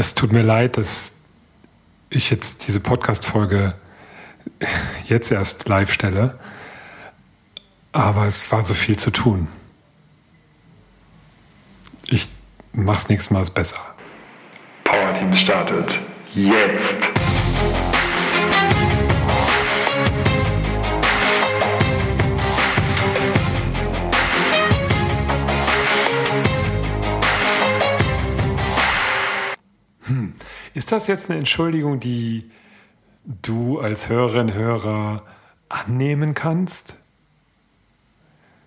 Es tut mir leid, dass ich jetzt diese Podcast-Folge jetzt erst live stelle, aber es war so viel zu tun. Ich mach's nächstes Mal besser. Power Team startet jetzt. Ist das jetzt eine Entschuldigung, die du als Hörerin, Hörer annehmen kannst?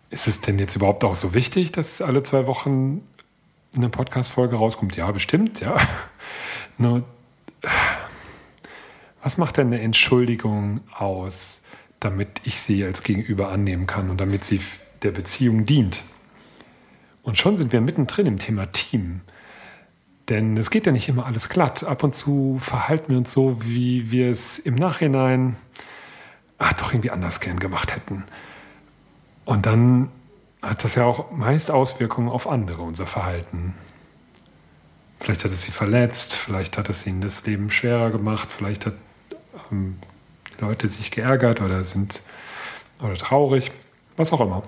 Ist es denn jetzt überhaupt auch so wichtig, dass alle zwei Wochen eine Podcast-Folge rauskommt? Ja, bestimmt, ja. Nur, was macht denn eine Entschuldigung aus, damit ich sie als Gegenüber annehmen kann und damit sie der Beziehung dient? Und schon sind wir mittendrin im Thema Team. Denn es geht ja nicht immer alles glatt. Ab und zu verhalten wir uns so, wie wir es im Nachhinein ach, doch irgendwie anders gern gemacht hätten. Und dann hat das ja auch meist Auswirkungen auf andere, unser Verhalten. Vielleicht hat es sie verletzt, vielleicht hat es ihnen das Leben schwerer gemacht, vielleicht hat ähm, Leute sich geärgert oder sind oder traurig, was auch immer.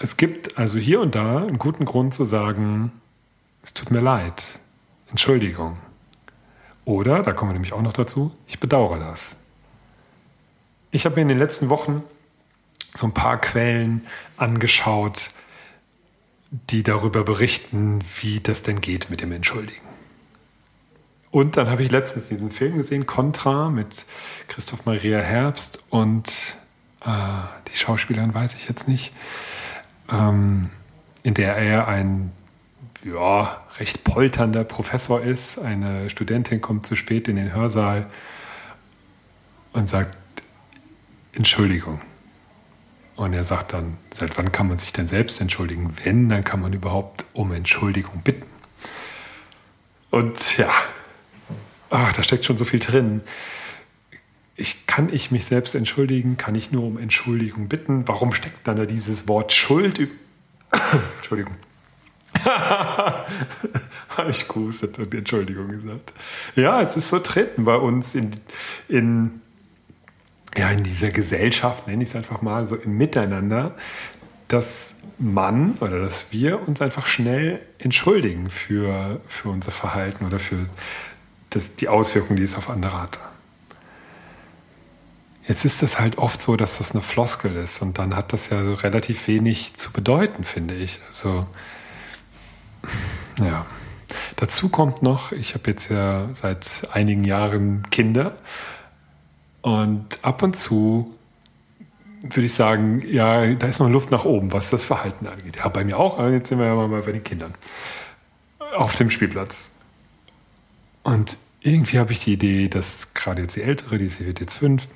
Es gibt also hier und da einen guten Grund zu sagen, es tut mir leid, Entschuldigung. Oder, da kommen wir nämlich auch noch dazu, ich bedauere das. Ich habe mir in den letzten Wochen so ein paar Quellen angeschaut, die darüber berichten, wie das denn geht mit dem Entschuldigen. Und dann habe ich letztens diesen Film gesehen, Contra, mit Christoph Maria Herbst und äh, die Schauspielerin weiß ich jetzt nicht ähm, in der er ein ja, recht polternder Professor ist. Eine Studentin kommt zu spät in den Hörsaal und sagt, Entschuldigung. Und er sagt dann, seit wann kann man sich denn selbst entschuldigen? Wenn, dann kann man überhaupt um Entschuldigung bitten. Und ja, ach, da steckt schon so viel drin ich, kann ich mich selbst entschuldigen? Kann ich nur um Entschuldigung bitten? Warum steckt dann da dieses Wort Schuld? Entschuldigung. Habe ich gehustet und Entschuldigung gesagt. Ja, es ist so treten bei uns in, in, ja, in dieser Gesellschaft, nenne ich es einfach mal, so im Miteinander, dass man oder dass wir uns einfach schnell entschuldigen für, für unser Verhalten oder für das, die Auswirkungen, die es auf andere hat. Jetzt ist es halt oft so, dass das eine Floskel ist und dann hat das ja relativ wenig zu bedeuten, finde ich. Also, ja. Dazu kommt noch, ich habe jetzt ja seit einigen Jahren Kinder und ab und zu würde ich sagen, ja, da ist noch Luft nach oben, was das Verhalten angeht. Ja, bei mir auch, aber jetzt sind wir ja mal bei den Kindern. Auf dem Spielplatz. Und irgendwie habe ich die Idee, dass gerade jetzt die Ältere, die wird jetzt fünf,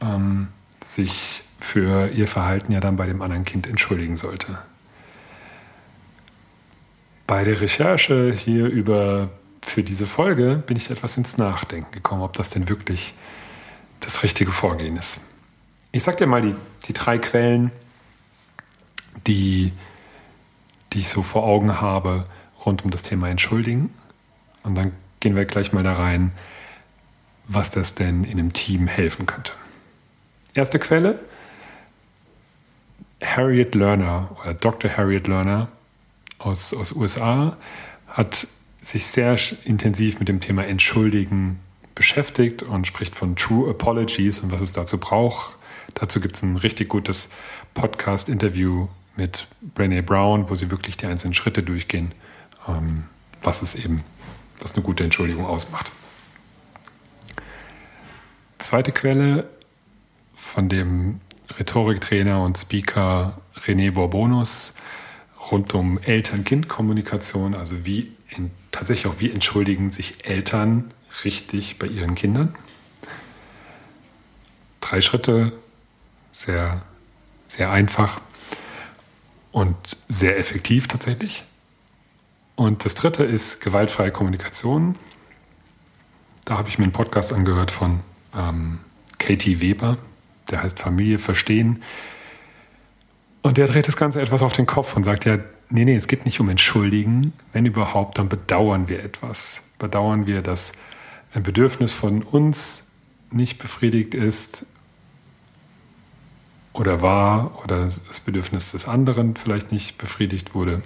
ähm, sich für ihr Verhalten ja dann bei dem anderen Kind entschuldigen sollte. Bei der Recherche hier über für diese Folge bin ich etwas ins Nachdenken gekommen, ob das denn wirklich das richtige Vorgehen ist. Ich sage dir mal die, die drei Quellen, die, die ich so vor Augen habe rund um das Thema Entschuldigen. Und dann gehen wir gleich mal da rein, was das denn in einem Team helfen könnte. Erste Quelle, Harriet Lerner oder Dr. Harriet Lerner aus, aus USA hat sich sehr intensiv mit dem Thema Entschuldigen beschäftigt und spricht von True Apologies und was es dazu braucht. Dazu gibt es ein richtig gutes Podcast-Interview mit Brené Brown, wo sie wirklich die einzelnen Schritte durchgehen, ähm, was es eben, was eine gute Entschuldigung ausmacht. Zweite Quelle von dem Rhetoriktrainer und Speaker René Bourbonus rund um Eltern-Kind-Kommunikation, also wie in, tatsächlich auch wie entschuldigen sich Eltern richtig bei ihren Kindern. Drei Schritte, sehr, sehr einfach und sehr effektiv tatsächlich. Und das dritte ist gewaltfreie Kommunikation. Da habe ich mir einen Podcast angehört von ähm, Katie Weber, der heißt Familie verstehen. Und der dreht das Ganze etwas auf den Kopf und sagt ja, nee, nee, es geht nicht um Entschuldigen. Wenn überhaupt, dann bedauern wir etwas. Bedauern wir, dass ein Bedürfnis von uns nicht befriedigt ist oder war oder das Bedürfnis des anderen vielleicht nicht befriedigt wurde.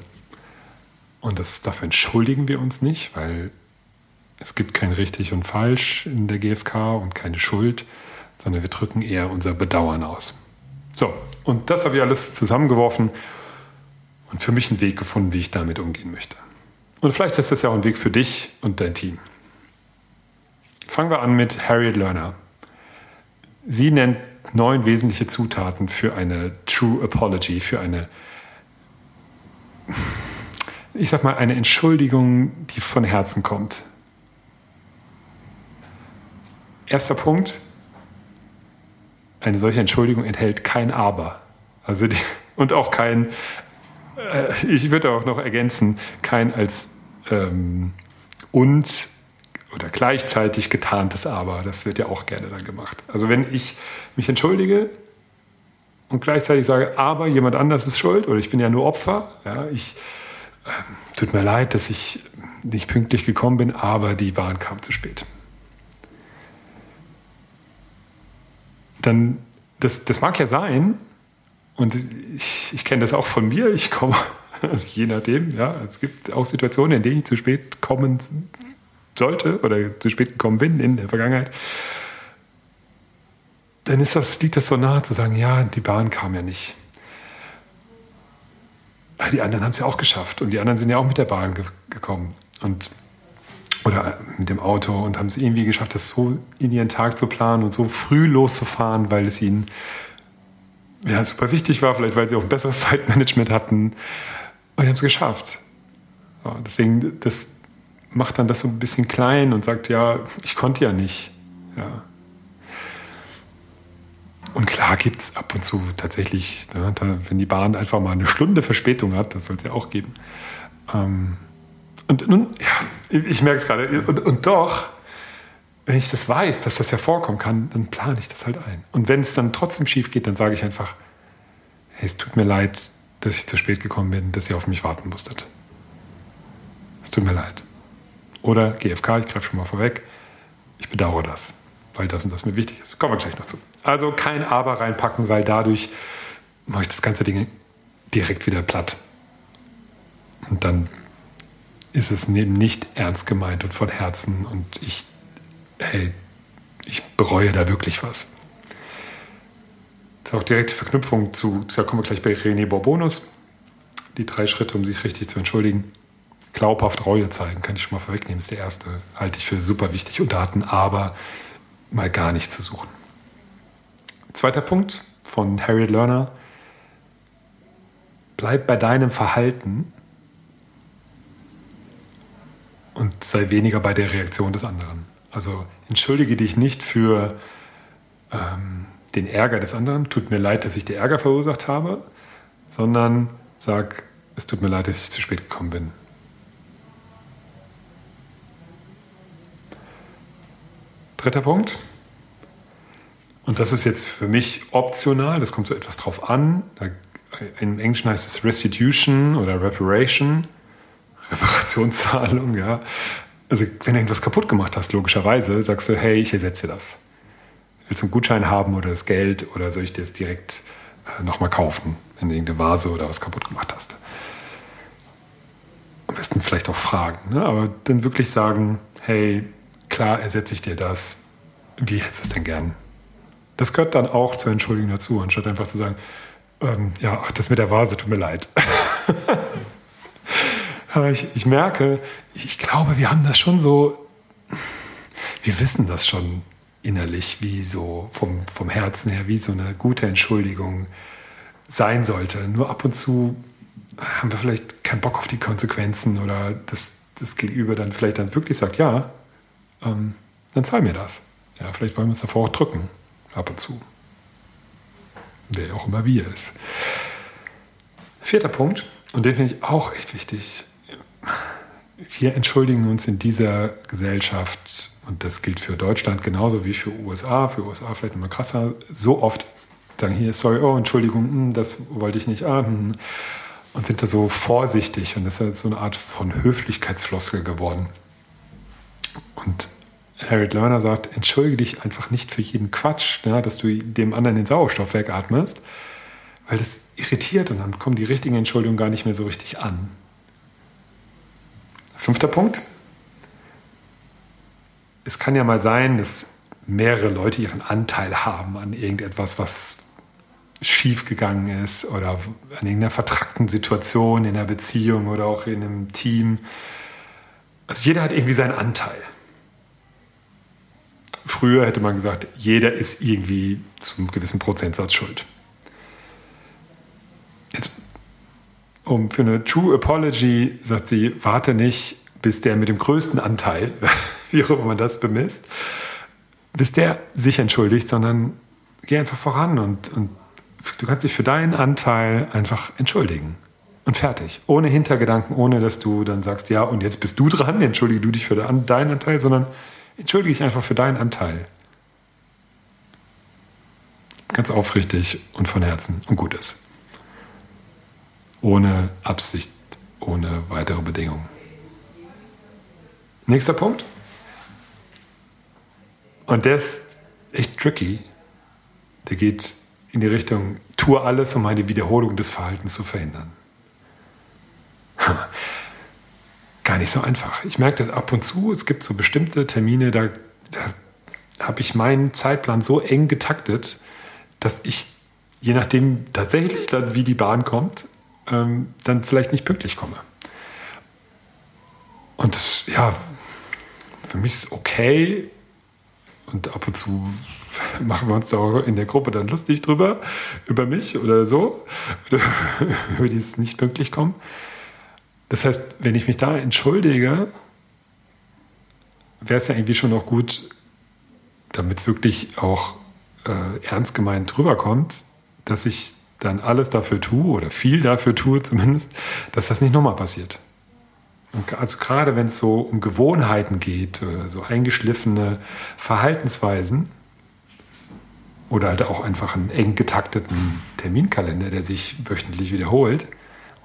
Und das, dafür entschuldigen wir uns nicht, weil es gibt kein richtig und falsch in der GfK und keine Schuld, sondern wir drücken eher unser Bedauern aus. So, und das habe ich alles zusammengeworfen und für mich einen Weg gefunden, wie ich damit umgehen möchte. Und vielleicht ist das ja auch ein Weg für dich und dein Team. Fangen wir an mit Harriet Lerner. Sie nennt neun wesentliche Zutaten für eine True Apology, für eine, ich sag mal, eine Entschuldigung, die von Herzen kommt. Erster Punkt, eine solche Entschuldigung enthält kein Aber. Also die, und auch kein, äh, ich würde auch noch ergänzen, kein als ähm, und oder gleichzeitig getarntes Aber. Das wird ja auch gerne dann gemacht. Also wenn ich mich entschuldige und gleichzeitig sage, aber jemand anders ist schuld oder ich bin ja nur Opfer, ja, ich äh, tut mir leid, dass ich nicht pünktlich gekommen bin, aber die Bahn kam zu spät. Dann, das, das mag ja sein, und ich, ich kenne das auch von mir, ich komme, also je nachdem, ja, es gibt auch Situationen, in denen ich zu spät kommen sollte oder zu spät gekommen bin in der Vergangenheit. Dann ist das, liegt das so nahe zu sagen, ja, die Bahn kam ja nicht. Die anderen haben es ja auch geschafft und die anderen sind ja auch mit der Bahn ge gekommen. Und oder mit dem Auto und haben es irgendwie geschafft, das so in ihren Tag zu planen und so früh loszufahren, weil es ihnen ja, super wichtig war, vielleicht weil sie auch ein besseres Zeitmanagement hatten. Und haben es geschafft. Ja, deswegen, das macht dann das so ein bisschen klein und sagt, ja, ich konnte ja nicht. Ja. Und klar gibt es ab und zu tatsächlich, ne, wenn die Bahn einfach mal eine Stunde Verspätung hat, das soll es ja auch geben, ähm, und nun, ja, ich merke es gerade. Und, und doch, wenn ich das weiß, dass das ja vorkommen kann, dann plane ich das halt ein. Und wenn es dann trotzdem schief geht, dann sage ich einfach, hey, es tut mir leid, dass ich zu spät gekommen bin, dass ihr auf mich warten musstet. Es tut mir leid. Oder GFK, ich greife schon mal vorweg, ich bedauere das, weil das und das mir wichtig ist. Kommen wir gleich noch zu. Also kein Aber reinpacken, weil dadurch mache ich das ganze Ding direkt wieder platt. Und dann ist es eben nicht ernst gemeint und von Herzen und ich, hey, ich bereue da wirklich was. Das ist auch direkte Verknüpfung zu, da kommen wir gleich bei René Borbonus, die drei Schritte, um sich richtig zu entschuldigen. Glaubhaft Reue zeigen, kann ich schon mal vorwegnehmen, ist der erste, halte ich für super wichtig und Daten, aber mal gar nicht zu suchen. Zweiter Punkt von Harriet Lerner, bleib bei deinem Verhalten und sei weniger bei der Reaktion des anderen. Also entschuldige dich nicht für ähm, den Ärger des anderen, tut mir leid, dass ich dir Ärger verursacht habe, sondern sag, es tut mir leid, dass ich zu spät gekommen bin. Dritter Punkt. Und das ist jetzt für mich optional, das kommt so etwas drauf an. Im Englischen heißt es Restitution oder Reparation. Reparationszahlung, ja. Also wenn du irgendwas kaputt gemacht hast, logischerweise, sagst du, hey, ich ersetze das. Willst du einen Gutschein haben oder das Geld oder soll ich dir das direkt äh, nochmal kaufen, wenn du irgendeine Vase oder was kaputt gemacht hast? Am besten vielleicht auch fragen, ne? aber dann wirklich sagen, hey, klar ersetze ich dir das. Wie hättest du es denn gern? Das gehört dann auch zur Entschuldigung dazu, anstatt einfach zu sagen, ähm, ja, ach, das mit der Vase tut mir leid. Aber ich, ich merke, ich glaube, wir haben das schon so, wir wissen das schon innerlich, wie so vom, vom Herzen her, wie so eine gute Entschuldigung sein sollte. Nur ab und zu haben wir vielleicht keinen Bock auf die Konsequenzen oder das, das Gegenüber dann vielleicht dann wirklich sagt, ja, ähm, dann zahl mir das. Ja, vielleicht wollen wir es davor auch drücken, ab und zu. Wer auch immer wie er ist. Vierter Punkt, und den finde ich auch echt wichtig wir entschuldigen uns in dieser Gesellschaft, und das gilt für Deutschland genauso wie für USA, für USA vielleicht immer krasser, so oft, sagen hier, sorry, oh, Entschuldigung, hm, das wollte ich nicht, ah, hm, und sind da so vorsichtig und das ist so eine Art von Höflichkeitsfloskel geworden. Und Harriet Lerner sagt, entschuldige dich einfach nicht für jeden Quatsch, ja, dass du dem anderen den Sauerstoff wegatmest, weil das irritiert und dann kommen die richtigen Entschuldigungen gar nicht mehr so richtig an. Fünfter Punkt. Es kann ja mal sein, dass mehrere Leute ihren Anteil haben an irgendetwas, was schiefgegangen ist oder an irgendeiner vertrackten Situation in einer Beziehung oder auch in einem Team. Also jeder hat irgendwie seinen Anteil. Früher hätte man gesagt, jeder ist irgendwie zum gewissen Prozentsatz schuld. Um für eine True Apology sagt sie, warte nicht, bis der mit dem größten Anteil, wie auch immer man das bemisst, bis der sich entschuldigt, sondern geh einfach voran und, und du kannst dich für deinen Anteil einfach entschuldigen. Und fertig. Ohne Hintergedanken, ohne dass du dann sagst, ja, und jetzt bist du dran, entschuldige du dich für deinen Anteil, sondern entschuldige dich einfach für deinen Anteil. Ganz aufrichtig und von Herzen und gut ist. Ohne Absicht, ohne weitere Bedingungen. Nächster Punkt. Und der ist echt tricky. Der geht in die Richtung, tue alles, um eine Wiederholung des Verhaltens zu verhindern. Gar nicht so einfach. Ich merke das ab und zu, es gibt so bestimmte Termine, da, da habe ich meinen Zeitplan so eng getaktet, dass ich, je nachdem tatsächlich dann, wie die Bahn kommt, ähm, dann vielleicht nicht pünktlich komme. Und das, ja, für mich ist okay und ab und zu machen wir uns da auch in der Gruppe dann lustig drüber, über mich oder so, über dieses nicht pünktlich kommen. Das heißt, wenn ich mich da entschuldige, wäre es ja irgendwie schon noch gut, damit es wirklich auch äh, ernst gemeint rüberkommt, dass ich dann alles dafür tue oder viel dafür tue zumindest, dass das nicht nochmal passiert. Also gerade wenn es so um Gewohnheiten geht, äh, so eingeschliffene Verhaltensweisen, oder halt auch einfach einen eng getakteten Terminkalender, der sich wöchentlich wiederholt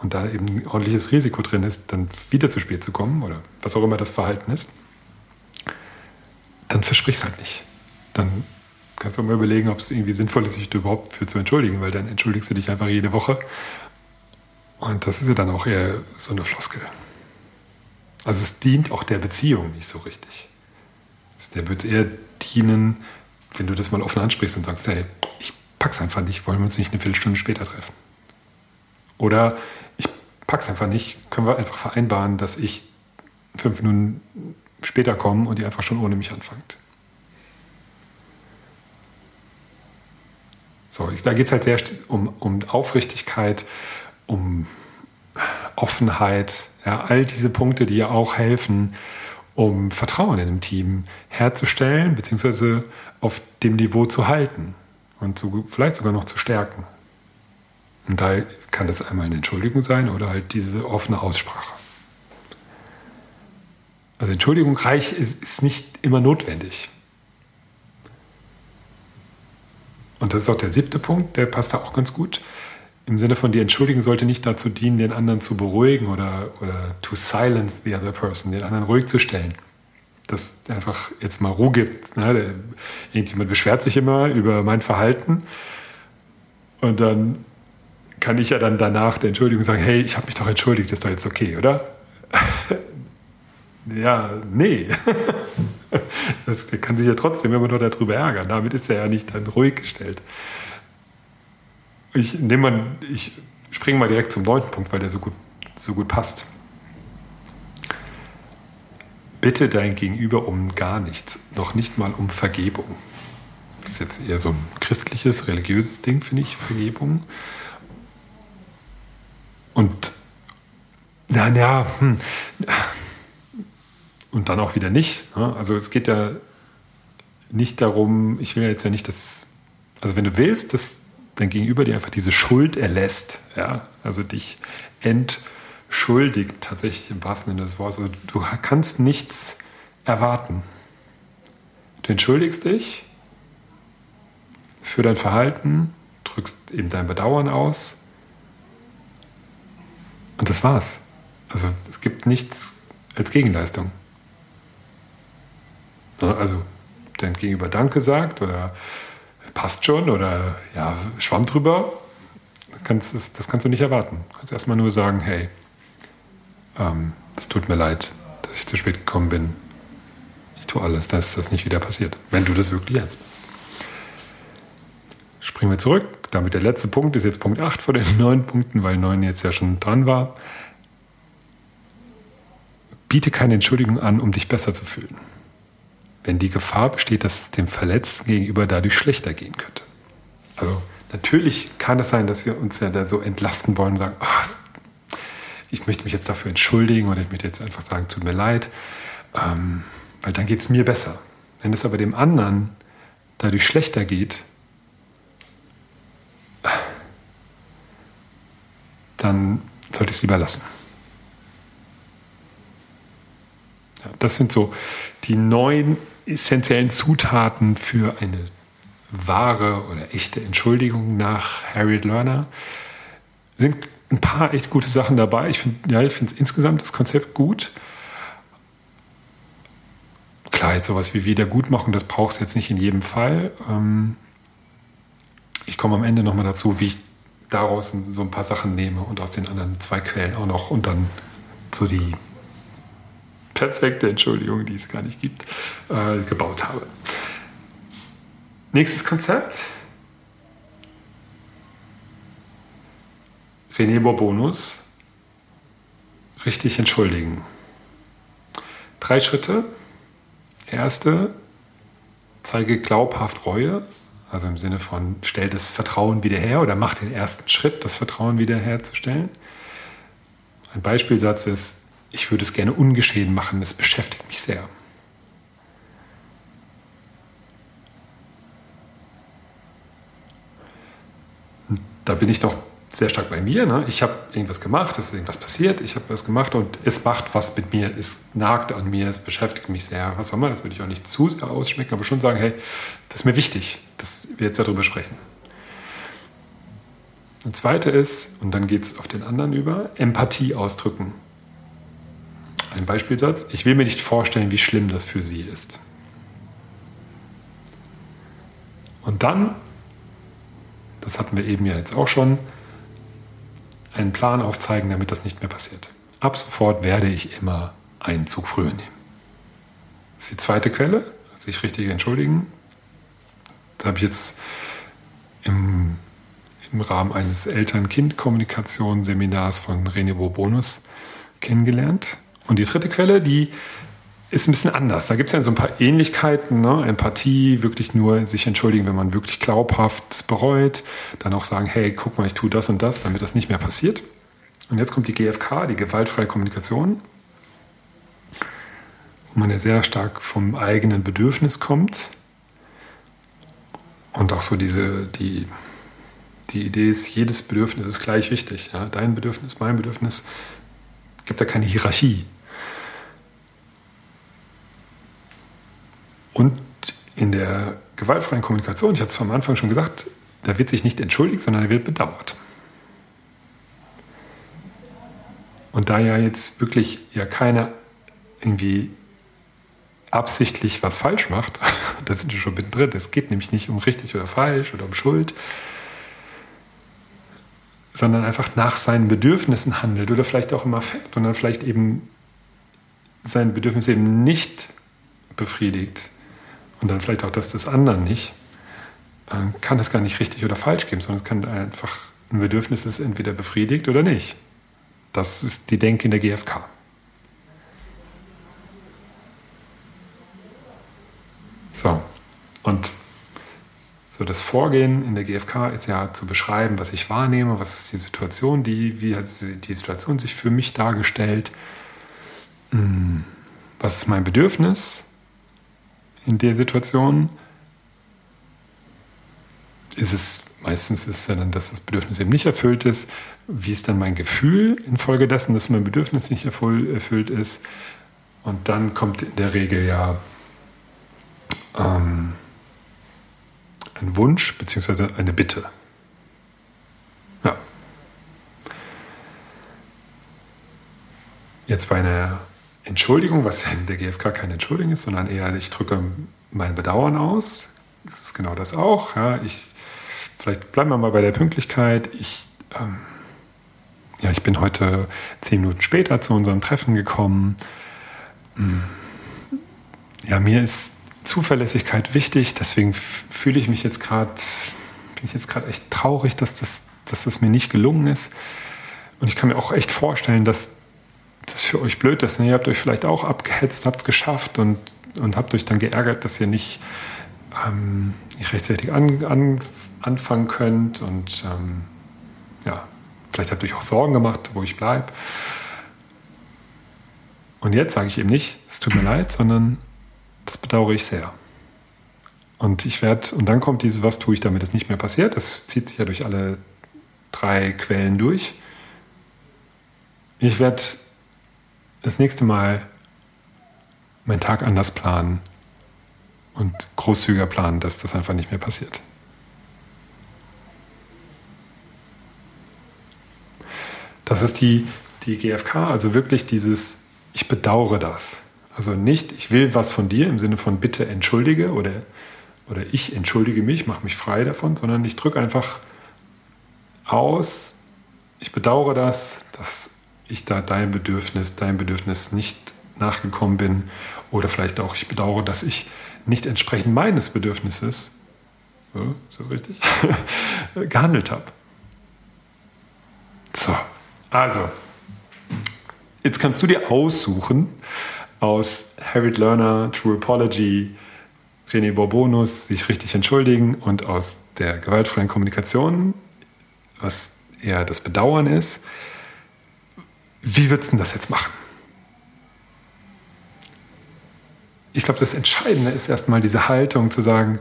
und da eben ein ordentliches Risiko drin ist, dann wieder zu spät zu kommen oder was auch immer das Verhalten ist, dann versprich's halt nicht. Dann kannst du mal überlegen, ob es irgendwie sinnvoll ist, sich überhaupt für zu entschuldigen, weil dann entschuldigst du dich einfach jede Woche. Und das ist ja dann auch eher so eine Floskel. Also es dient auch der Beziehung nicht so richtig. Der wird eher dienen, wenn du das mal offen ansprichst und sagst, hey, ich pack's einfach nicht, wollen wir uns nicht eine Viertelstunde später treffen? Oder ich pack's einfach nicht, können wir einfach vereinbaren, dass ich fünf Minuten später komme und ihr einfach schon ohne mich anfangt. So, da geht es halt sehr um, um Aufrichtigkeit, um Offenheit, ja, all diese Punkte, die ja auch helfen, um Vertrauen in einem Team herzustellen, beziehungsweise auf dem Niveau zu halten und zu, vielleicht sogar noch zu stärken. Und da kann das einmal eine Entschuldigung sein oder halt diese offene Aussprache. Also Entschuldigung reich ist, ist nicht immer notwendig. Und das ist auch der siebte Punkt, der passt da auch ganz gut im Sinne von die Entschuldigung sollte nicht dazu dienen, den anderen zu beruhigen oder, oder to silence the other person, den anderen ruhig zu stellen. Dass einfach jetzt mal Ruhe gibt. Ne? Irgendjemand beschwert sich immer über mein Verhalten und dann kann ich ja dann danach der Entschuldigung sagen, hey, ich habe mich doch entschuldigt, ist doch jetzt okay, oder? ja, nee. das kann sich ja trotzdem immer nur darüber ärgern. Damit ist er ja nicht dann ruhig gestellt. Ich nehme mal, ich springe mal direkt zum neunten Punkt, weil der so gut, so gut passt. Bitte dein Gegenüber um gar nichts, noch nicht mal um Vergebung. Das ist jetzt eher so ein christliches, religiöses Ding, finde ich, Vergebung. Und na ja, hm. Und dann auch wieder nicht. Ne? Also es geht ja nicht darum, ich will ja jetzt ja nicht, dass, also wenn du willst, dass dein Gegenüber dir einfach diese Schuld erlässt, ja, also dich entschuldigt, tatsächlich im wahrsten Sinne des Wortes. Also du kannst nichts erwarten. Du entschuldigst dich für dein Verhalten, drückst eben dein Bedauern aus. Und das war's. Also es gibt nichts als Gegenleistung. Also dein Gegenüber Danke sagt oder passt schon oder ja, schwamm drüber, kannst, das, das kannst du nicht erwarten. Du kannst erstmal nur sagen, hey, ähm, es tut mir leid, dass ich zu spät gekommen bin. Ich tue alles, dass das nicht wieder passiert, wenn du das wirklich ernst machst. Springen wir zurück. Damit der letzte Punkt ist jetzt Punkt 8 von den neun Punkten, weil 9 jetzt ja schon dran war. Biete keine Entschuldigung an, um dich besser zu fühlen. Wenn die Gefahr besteht, dass es dem Verletzten gegenüber dadurch schlechter gehen könnte. Also natürlich kann es sein, dass wir uns ja da so entlasten wollen und sagen, oh, ich möchte mich jetzt dafür entschuldigen oder ich möchte jetzt einfach sagen, tut mir leid, ähm, weil dann geht es mir besser. Wenn es aber dem anderen dadurch schlechter geht, dann sollte ich es lieber lassen. Ja, das sind so die neun essentiellen Zutaten für eine wahre oder echte Entschuldigung nach Harriet Lerner. Sind ein paar echt gute Sachen dabei. Ich finde ja, ich insgesamt das Konzept gut. Klar, jetzt sowas wie Wiedergutmachung, das braucht es jetzt nicht in jedem Fall. Ähm, ich komme am Ende nochmal dazu, wie ich daraus so ein paar Sachen nehme und aus den anderen zwei Quellen auch noch und dann so die perfekte Entschuldigung, die es gar nicht gibt, äh, gebaut habe. Nächstes Konzept. René Bourbonus. Richtig entschuldigen. Drei Schritte. Erste, zeige glaubhaft Reue. Also im Sinne von, stell das Vertrauen wieder her oder mach den ersten Schritt, das Vertrauen wiederherzustellen. Ein Beispielsatz ist, ich würde es gerne ungeschehen machen, es beschäftigt mich sehr. da bin ich noch sehr stark bei mir. Ne? Ich habe irgendwas gemacht, es ist irgendwas passiert, ich habe was gemacht und es macht was mit mir, es nagt an mir, es beschäftigt mich sehr. Was auch immer, das würde ich auch nicht zu sehr ausschmecken, aber schon sagen, hey, das ist mir wichtig, dass wir jetzt darüber sprechen. Das zweite ist, und dann geht es auf den anderen über, Empathie ausdrücken. Ein Beispielsatz, ich will mir nicht vorstellen, wie schlimm das für Sie ist. Und dann das hatten wir eben ja jetzt auch schon, einen Plan aufzeigen, damit das nicht mehr passiert. Ab sofort werde ich immer einen Zug früher nehmen. Das ist die zweite Quelle, sich richtig entschuldigen. Da habe ich jetzt im, im Rahmen eines Eltern-Kind-Kommunikationsseminars von René Bourbonus kennengelernt. Und die dritte Quelle, die ist ein bisschen anders. Da gibt es ja so ein paar Ähnlichkeiten. Ne? Empathie, wirklich nur sich entschuldigen, wenn man wirklich glaubhaft bereut. Dann auch sagen, hey, guck mal, ich tue das und das, damit das nicht mehr passiert. Und jetzt kommt die GFK, die gewaltfreie Kommunikation, wo man ja sehr stark vom eigenen Bedürfnis kommt. Und auch so diese, die, die Idee ist, jedes Bedürfnis ist gleich wichtig. Ja? Dein Bedürfnis, mein Bedürfnis. Es gibt da keine Hierarchie. Und in der gewaltfreien Kommunikation, ich hatte es am Anfang schon gesagt, da wird sich nicht entschuldigt, sondern er wird bedauert. Und da ja jetzt wirklich ja keiner irgendwie absichtlich was falsch macht, da sind wir schon mittendrin. Es geht nämlich nicht um richtig oder falsch oder um Schuld, sondern einfach nach seinen Bedürfnissen handelt oder vielleicht auch im Affekt und dann vielleicht eben sein Bedürfnis eben nicht befriedigt, und dann vielleicht auch das des anderen nicht, äh, kann es gar nicht richtig oder falsch geben, sondern es kann einfach ein Bedürfnis ist entweder befriedigt oder nicht. Das ist die Denke in der GfK. So, und so das Vorgehen in der GfK ist ja zu beschreiben, was ich wahrnehme, was ist die Situation, die, wie hat die Situation sich für mich dargestellt, hm, was ist mein Bedürfnis, in der Situation ist es meistens ist ja dann, dass das Bedürfnis eben nicht erfüllt ist. Wie ist dann mein Gefühl infolgedessen, dass mein Bedürfnis nicht erfüllt ist? Und dann kommt in der Regel ja ähm, ein Wunsch bzw. eine Bitte. Ja. Jetzt bei einer Entschuldigung, was in der GfK keine Entschuldigung ist, sondern eher, ich drücke mein Bedauern aus. Das ist genau das auch. Ja, ich, vielleicht bleiben wir mal bei der Pünktlichkeit. Ich, ähm, ja, ich bin heute zehn Minuten später zu unserem Treffen gekommen. Hm. Ja, mir ist Zuverlässigkeit wichtig, deswegen fühle ich mich jetzt gerade, bin ich jetzt gerade echt traurig, dass das, dass das mir nicht gelungen ist. Und ich kann mir auch echt vorstellen, dass das für euch blöd ist. Ihr habt euch vielleicht auch abgehetzt, habt es geschafft und, und habt euch dann geärgert, dass ihr nicht, ähm, nicht rechtzeitig an, an, anfangen könnt. Und ähm, ja, vielleicht habt ihr euch auch Sorgen gemacht, wo ich bleibe. Und jetzt sage ich eben nicht, es tut mir leid, sondern das bedauere ich sehr. Und ich werde, und dann kommt dieses, was tue ich, damit es nicht mehr passiert. Das zieht sich ja durch alle drei Quellen durch. Ich werde das nächste Mal meinen Tag anders planen und großzügiger planen, dass das einfach nicht mehr passiert. Das ist die, die GfK, also wirklich dieses, ich bedauere das. Also nicht, ich will was von dir im Sinne von bitte entschuldige oder, oder ich entschuldige mich, mache mich frei davon, sondern ich drücke einfach aus, ich bedauere das, dass ich da dein Bedürfnis, dein Bedürfnis nicht nachgekommen bin oder vielleicht auch ich bedauere, dass ich nicht entsprechend meines Bedürfnisses, ist das richtig, gehandelt habe. So, also, jetzt kannst du dir aussuchen aus Harriet Lerner, True Apology, René Bourbonus, sich richtig entschuldigen und aus der gewaltfreien Kommunikation, was eher das Bedauern ist, wie würdest du das jetzt machen? Ich glaube, das Entscheidende ist erstmal diese Haltung zu sagen,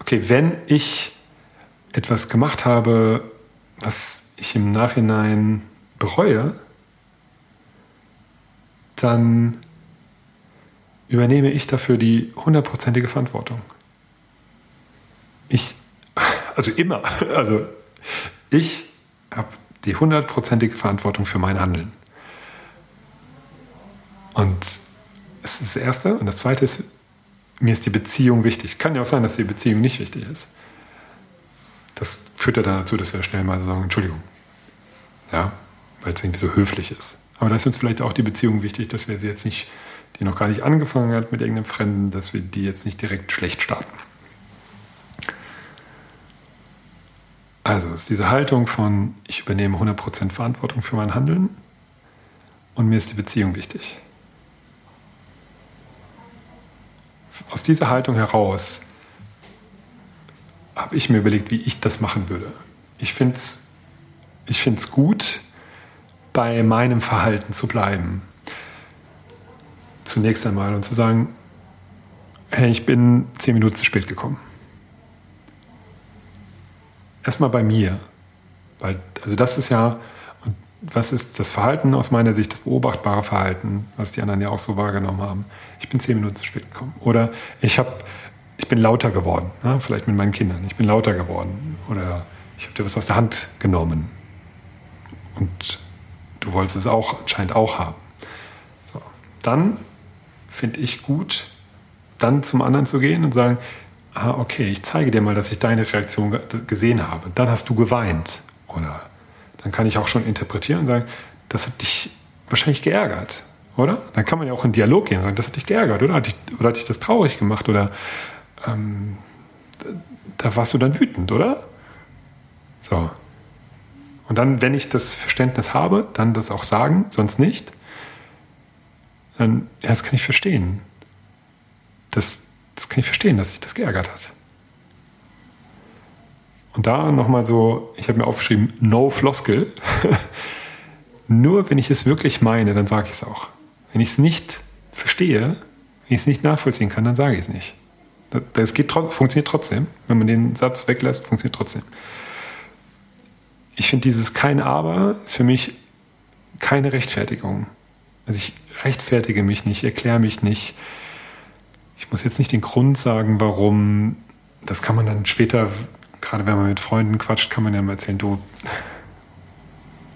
okay, wenn ich etwas gemacht habe, was ich im Nachhinein bereue, dann übernehme ich dafür die hundertprozentige Verantwortung. Ich, also immer, also ich habe die hundertprozentige Verantwortung für mein Handeln. Und das ist das Erste. Und das Zweite ist, mir ist die Beziehung wichtig. Kann ja auch sein, dass die Beziehung nicht wichtig ist. Das führt ja dann dazu, dass wir schnell mal sagen, Entschuldigung. Ja, weil es irgendwie so höflich ist. Aber da ist uns vielleicht auch die Beziehung wichtig, dass wir sie jetzt nicht, die noch gar nicht angefangen hat mit irgendeinem Fremden, dass wir die jetzt nicht direkt schlecht starten. Also ist diese Haltung von, ich übernehme 100% Verantwortung für mein Handeln und mir ist die Beziehung wichtig. Aus dieser Haltung heraus habe ich mir überlegt, wie ich das machen würde. Ich finde es ich find's gut, bei meinem Verhalten zu bleiben. Zunächst einmal und zu sagen, hey, ich bin zehn Minuten zu spät gekommen. Erstmal bei mir. Weil, also das ist ja, was ist das Verhalten aus meiner Sicht, das beobachtbare Verhalten, was die anderen ja auch so wahrgenommen haben. Ich bin zehn Minuten zu spät gekommen. Oder ich, hab, ich bin lauter geworden, ja, vielleicht mit meinen Kindern. Ich bin lauter geworden. Oder ich habe dir was aus der Hand genommen. Und du wolltest es auch anscheinend auch haben. So. Dann finde ich gut, dann zum anderen zu gehen und sagen, ah, okay, ich zeige dir mal, dass ich deine Reaktion gesehen habe. Dann hast du geweint. Oder dann kann ich auch schon interpretieren und sagen, das hat dich wahrscheinlich geärgert, oder? Dann kann man ja auch in Dialog gehen und sagen, das hat dich geärgert, oder? Hat dich, oder hat dich das traurig gemacht? Oder ähm, da warst du dann wütend, oder? So. Und dann, wenn ich das Verständnis habe, dann das auch sagen, sonst nicht. Dann, ja, das kann ich verstehen. Das, das kann ich verstehen, dass sich das geärgert hat. Und da nochmal so, ich habe mir aufgeschrieben, no Floskel. Nur wenn ich es wirklich meine, dann sage ich es auch. Wenn ich es nicht verstehe, wenn ich es nicht nachvollziehen kann, dann sage ich es nicht. Das geht, funktioniert trotzdem. Wenn man den Satz weglässt, funktioniert trotzdem. Ich finde dieses kein Aber ist für mich keine Rechtfertigung. Also ich rechtfertige mich nicht, erkläre mich nicht. Ich muss jetzt nicht den Grund sagen, warum. Das kann man dann später gerade wenn man mit Freunden quatscht, kann man ja mal erzählen, du,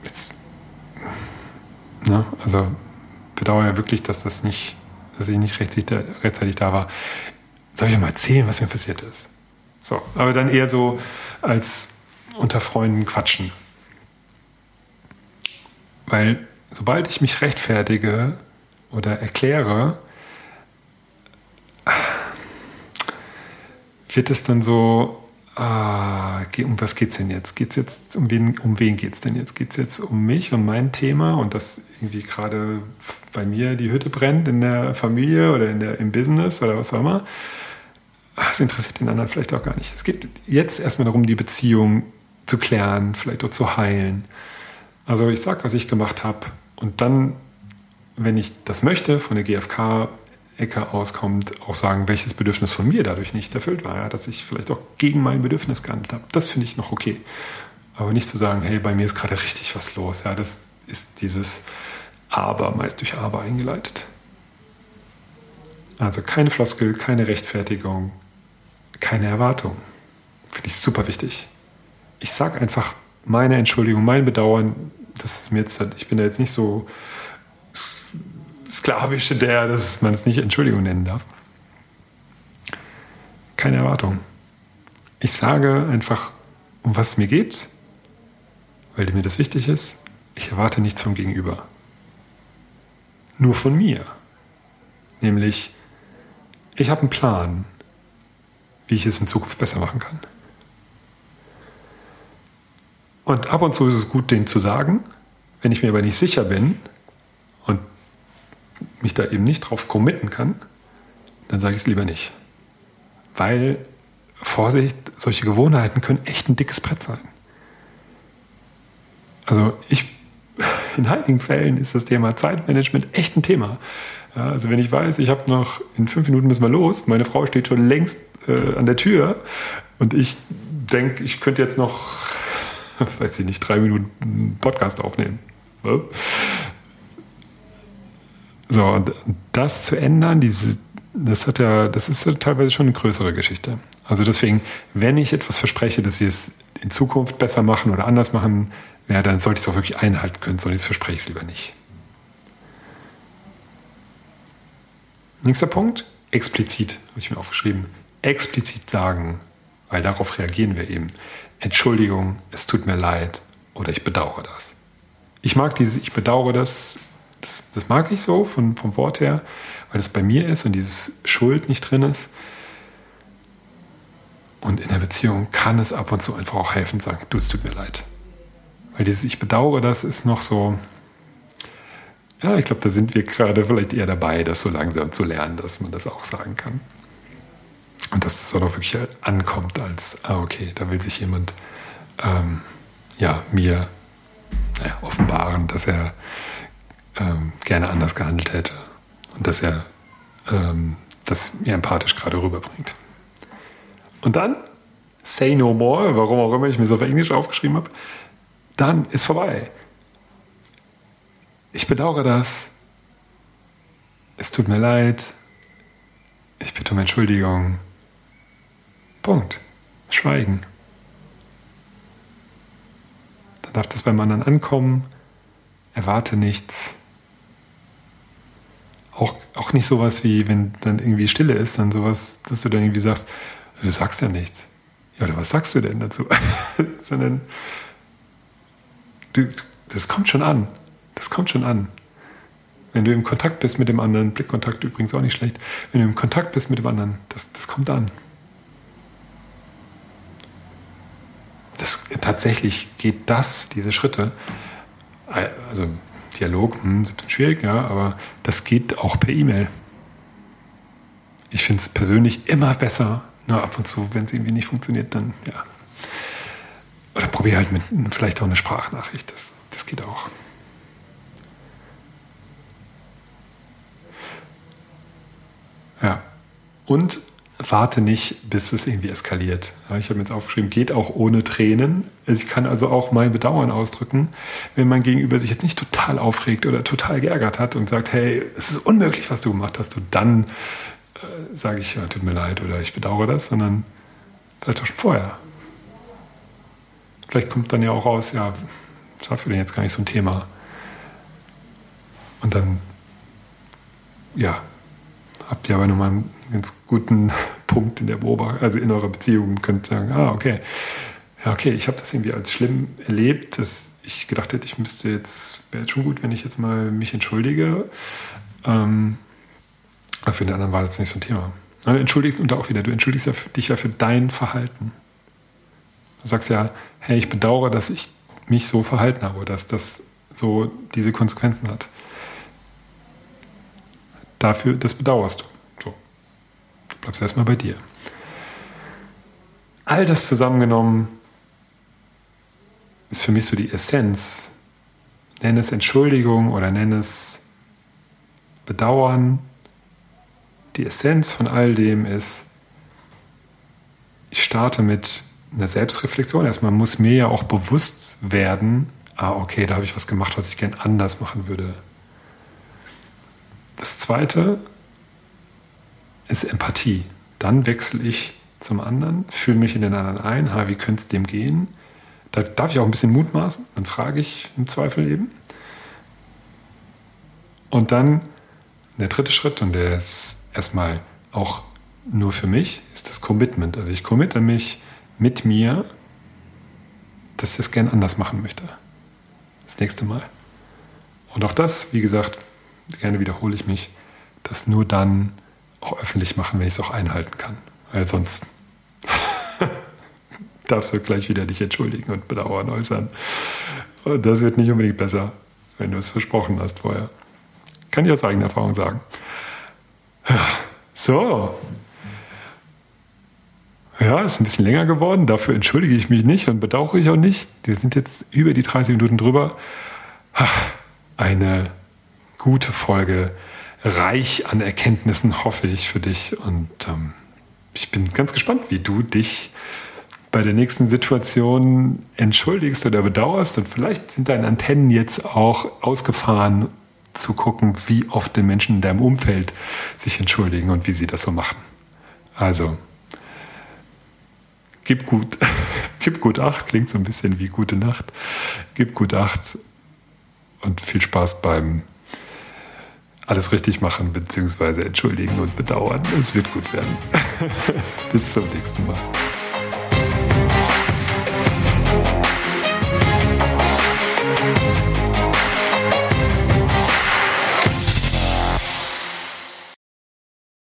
jetzt, ne, also bedauere ja wirklich, dass das nicht, dass ich nicht rechtzeitig da, rechtzeitig da war. Soll ich mal erzählen, was mir passiert ist? So, aber dann eher so als unter Freunden quatschen. Weil sobald ich mich rechtfertige oder erkläre, wird es dann so, ah, um was geht es denn jetzt? Geht's jetzt um wen, um wen geht es denn jetzt? Geht es jetzt um mich und mein Thema und dass irgendwie gerade bei mir die Hütte brennt in der Familie oder in der, im Business oder was auch immer? Ach, das interessiert den anderen vielleicht auch gar nicht. Es geht jetzt erstmal darum, die Beziehung zu klären, vielleicht auch zu heilen. Also ich sage, was ich gemacht habe und dann, wenn ich das möchte, von der GfK Ecke auskommt, auch sagen, welches Bedürfnis von mir dadurch nicht erfüllt war, ja, dass ich vielleicht auch gegen mein Bedürfnis gehandelt habe. Das finde ich noch okay. Aber nicht zu sagen, hey, bei mir ist gerade richtig was los. Ja, das ist dieses Aber, meist durch Aber eingeleitet. Also keine Floskel, keine Rechtfertigung, keine Erwartung. Finde ich super wichtig. Ich sage einfach meine Entschuldigung, mein Bedauern, das ist mir jetzt, ich bin da jetzt nicht so sklavische der, dass man es nicht Entschuldigung nennen darf. Keine Erwartung. Ich sage einfach, um was es mir geht, weil mir das wichtig ist. Ich erwarte nichts vom Gegenüber. Nur von mir. Nämlich, ich habe einen Plan, wie ich es in Zukunft besser machen kann. Und ab und zu ist es gut, den zu sagen. Wenn ich mir aber nicht sicher bin, mich da eben nicht drauf committen kann, dann sage ich es lieber nicht. Weil, Vorsicht, solche Gewohnheiten können echt ein dickes Brett sein. Also ich, in einigen Fällen ist das Thema Zeitmanagement echt ein Thema. Ja, also wenn ich weiß, ich habe noch, in fünf Minuten müssen wir los, meine Frau steht schon längst äh, an der Tür und ich denke, ich könnte jetzt noch, weiß ich nicht, drei Minuten Podcast aufnehmen. So, das zu ändern, diese, das hat ja, das ist ja teilweise schon eine größere Geschichte. Also deswegen, wenn ich etwas verspreche, dass ich es in Zukunft besser machen oder anders machen werde, dann sollte ich es auch wirklich einhalten können, sonst verspreche ich es lieber nicht. Nächster Punkt, explizit, habe ich mir aufgeschrieben. Explizit sagen, weil darauf reagieren wir eben. Entschuldigung, es tut mir leid oder ich bedauere das. Ich mag dieses Ich bedauere das das, das mag ich so von, vom Wort her, weil es bei mir ist und dieses Schuld nicht drin ist. Und in der Beziehung kann es ab und zu einfach auch helfen, sagen, du, es tut mir leid. Weil dieses Ich bedauere das ist noch so, ja, ich glaube, da sind wir gerade vielleicht eher dabei, das so langsam zu lernen, dass man das auch sagen kann. Und dass es auch noch wirklich ankommt als, ah, okay, da will sich jemand ähm, ja, mir naja, offenbaren, dass er ähm, gerne anders gehandelt hätte und dass er ähm, das mir empathisch gerade rüberbringt. Und dann, say no more, warum auch immer ich mir so auf Englisch aufgeschrieben habe, dann ist vorbei. Ich bedauere das. Es tut mir leid. Ich bitte um Entschuldigung. Punkt. Schweigen. Dann darf das beim anderen ankommen. Erwarte nichts auch, auch nicht sowas wie, wenn dann irgendwie Stille ist, dann sowas, dass du dann irgendwie sagst, du sagst ja nichts. Ja, oder was sagst du denn dazu? Sondern du, das kommt schon an. Das kommt schon an. Wenn du im Kontakt bist mit dem anderen, Blickkontakt übrigens auch nicht schlecht, wenn du im Kontakt bist mit dem anderen, das, das kommt an. Das, tatsächlich geht das, diese Schritte, also Dialog, hm, ist ein bisschen schwierig, ja, aber das geht auch per E-Mail. Ich finde es persönlich immer besser, nur ab und zu, wenn es irgendwie nicht funktioniert, dann ja. Oder probiere halt mit vielleicht auch eine Sprachnachricht, das, das geht auch. Ja. Und warte nicht, bis es irgendwie eskaliert. ich habe mir jetzt aufgeschrieben, geht auch ohne Tränen. Ich kann also auch mein Bedauern ausdrücken, wenn mein Gegenüber sich jetzt nicht total aufregt oder total geärgert hat und sagt, hey, es ist unmöglich, was du gemacht hast. Und dann äh, sage ich, ja, tut mir leid oder ich bedauere das, sondern vielleicht auch schon vorher. Vielleicht kommt dann ja auch raus, ja, das war für den jetzt gar nicht so ein Thema. Und dann ja, habt ihr aber nochmal einen ganz guten Punkt in der Beobachtung, also in eurer Beziehung und könnt sagen, ah, okay, ja, okay, ich habe das irgendwie als schlimm erlebt, dass ich gedacht hätte, ich müsste jetzt, wäre jetzt schon gut, wenn ich jetzt mal mich entschuldige. Ähm, aber für den anderen war das nicht so ein Thema. Du entschuldigst und auch wieder, du entschuldigst ja dich ja für dein Verhalten. Du sagst ja, hey, ich bedauere, dass ich mich so verhalten habe, dass das so diese Konsequenzen hat. Dafür, das bedauerst du. Du bleibst erstmal bei dir. All das zusammengenommen ist für mich so die Essenz. Nenn es Entschuldigung oder nenn es Bedauern. Die Essenz von all dem ist, ich starte mit einer Selbstreflexion. Erstmal muss mir ja auch bewusst werden, ah, okay, da habe ich was gemacht, was ich gern anders machen würde. Das zweite ist Empathie. Dann wechsle ich zum anderen, fühle mich in den anderen ein, ha, wie könnte es dem gehen? Da darf ich auch ein bisschen mutmaßen, dann frage ich im Zweifel eben. Und dann der dritte Schritt, und der ist erstmal auch nur für mich, ist das Commitment. Also ich committe mich mit mir, dass ich es gern anders machen möchte. Das nächste Mal. Und auch das, wie gesagt, gerne wiederhole ich mich, das nur dann auch öffentlich machen, wenn ich es auch einhalten kann. Weil sonst darfst du gleich wieder dich entschuldigen und Bedauern äußern. Und das wird nicht unbedingt besser, wenn du es versprochen hast vorher. Kann ich aus eigener Erfahrung sagen. So. Ja, ist ein bisschen länger geworden. Dafür entschuldige ich mich nicht und bedauere ich auch nicht. Wir sind jetzt über die 30 Minuten drüber. Eine gute Folge, reich an Erkenntnissen, hoffe ich, für dich. Und ähm, ich bin ganz gespannt, wie du dich bei der nächsten Situation entschuldigst oder bedauerst. Und vielleicht sind deine Antennen jetzt auch ausgefahren, zu gucken, wie oft die Menschen in deinem Umfeld sich entschuldigen und wie sie das so machen. Also, gib gut, gib gut Acht, klingt so ein bisschen wie gute Nacht. Gib gut Acht und viel Spaß beim alles richtig machen bzw. entschuldigen und bedauern. Es wird gut werden. Bis zum nächsten Mal.